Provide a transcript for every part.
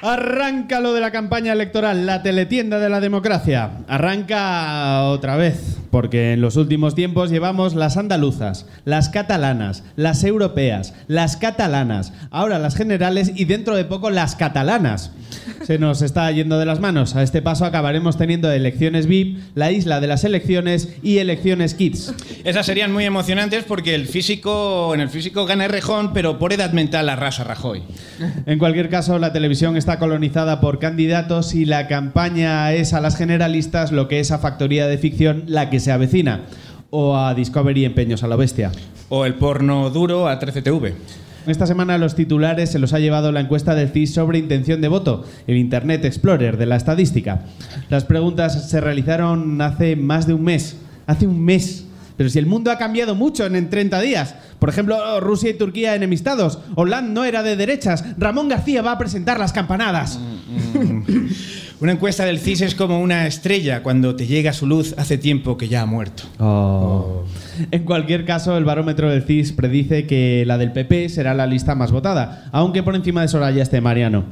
Arranca lo de la campaña electoral, la teletienda de la democracia. Arranca otra vez, porque en los últimos tiempos llevamos las andaluzas, las catalanas, las europeas, las catalanas, ahora las generales y dentro de poco las catalanas. Se nos está yendo de las manos. A este paso acabaremos teniendo elecciones VIP, la isla de las elecciones y elecciones Kids. Esas serían muy emocionantes porque el físico, en el físico gana Rejón, pero por edad mental arrasa Rajoy. En cualquier caso, la televisión está colonizada por candidatos y la campaña es a las generalistas lo que es a Factoría de Ficción la que se avecina. O a Discovery Empeños a la Bestia. O el porno duro a 13TV. Esta semana los titulares se los ha llevado la encuesta del CIS sobre intención de voto, el Internet Explorer de la estadística. Las preguntas se realizaron hace más de un mes. Hace un mes. Pero si el mundo ha cambiado mucho en, en 30 días. Por ejemplo, Rusia y Turquía enemistados. Hollande no era de derechas. Ramón García va a presentar las campanadas. Una encuesta del CIS es como una estrella. Cuando te llega su luz, hace tiempo que ya ha muerto. Oh. En cualquier caso, el barómetro del CIS predice que la del PP será la lista más votada, aunque por encima de Soraya esté Mariano.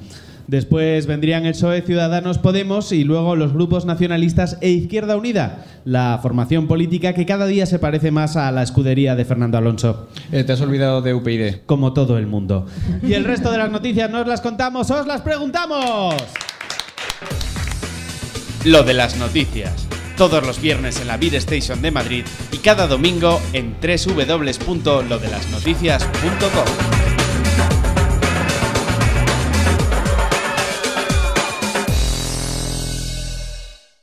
Después vendrían el PSOE, Ciudadanos, Podemos y luego los grupos nacionalistas e Izquierda Unida, la formación política que cada día se parece más a la escudería de Fernando Alonso. Eh, te has olvidado de UPyD. Como todo el mundo. Y el resto de las noticias no os las contamos, os las preguntamos. Lo de las noticias. Todos los viernes en la Beat Station de Madrid y cada domingo en www.lodelasnoticias.com.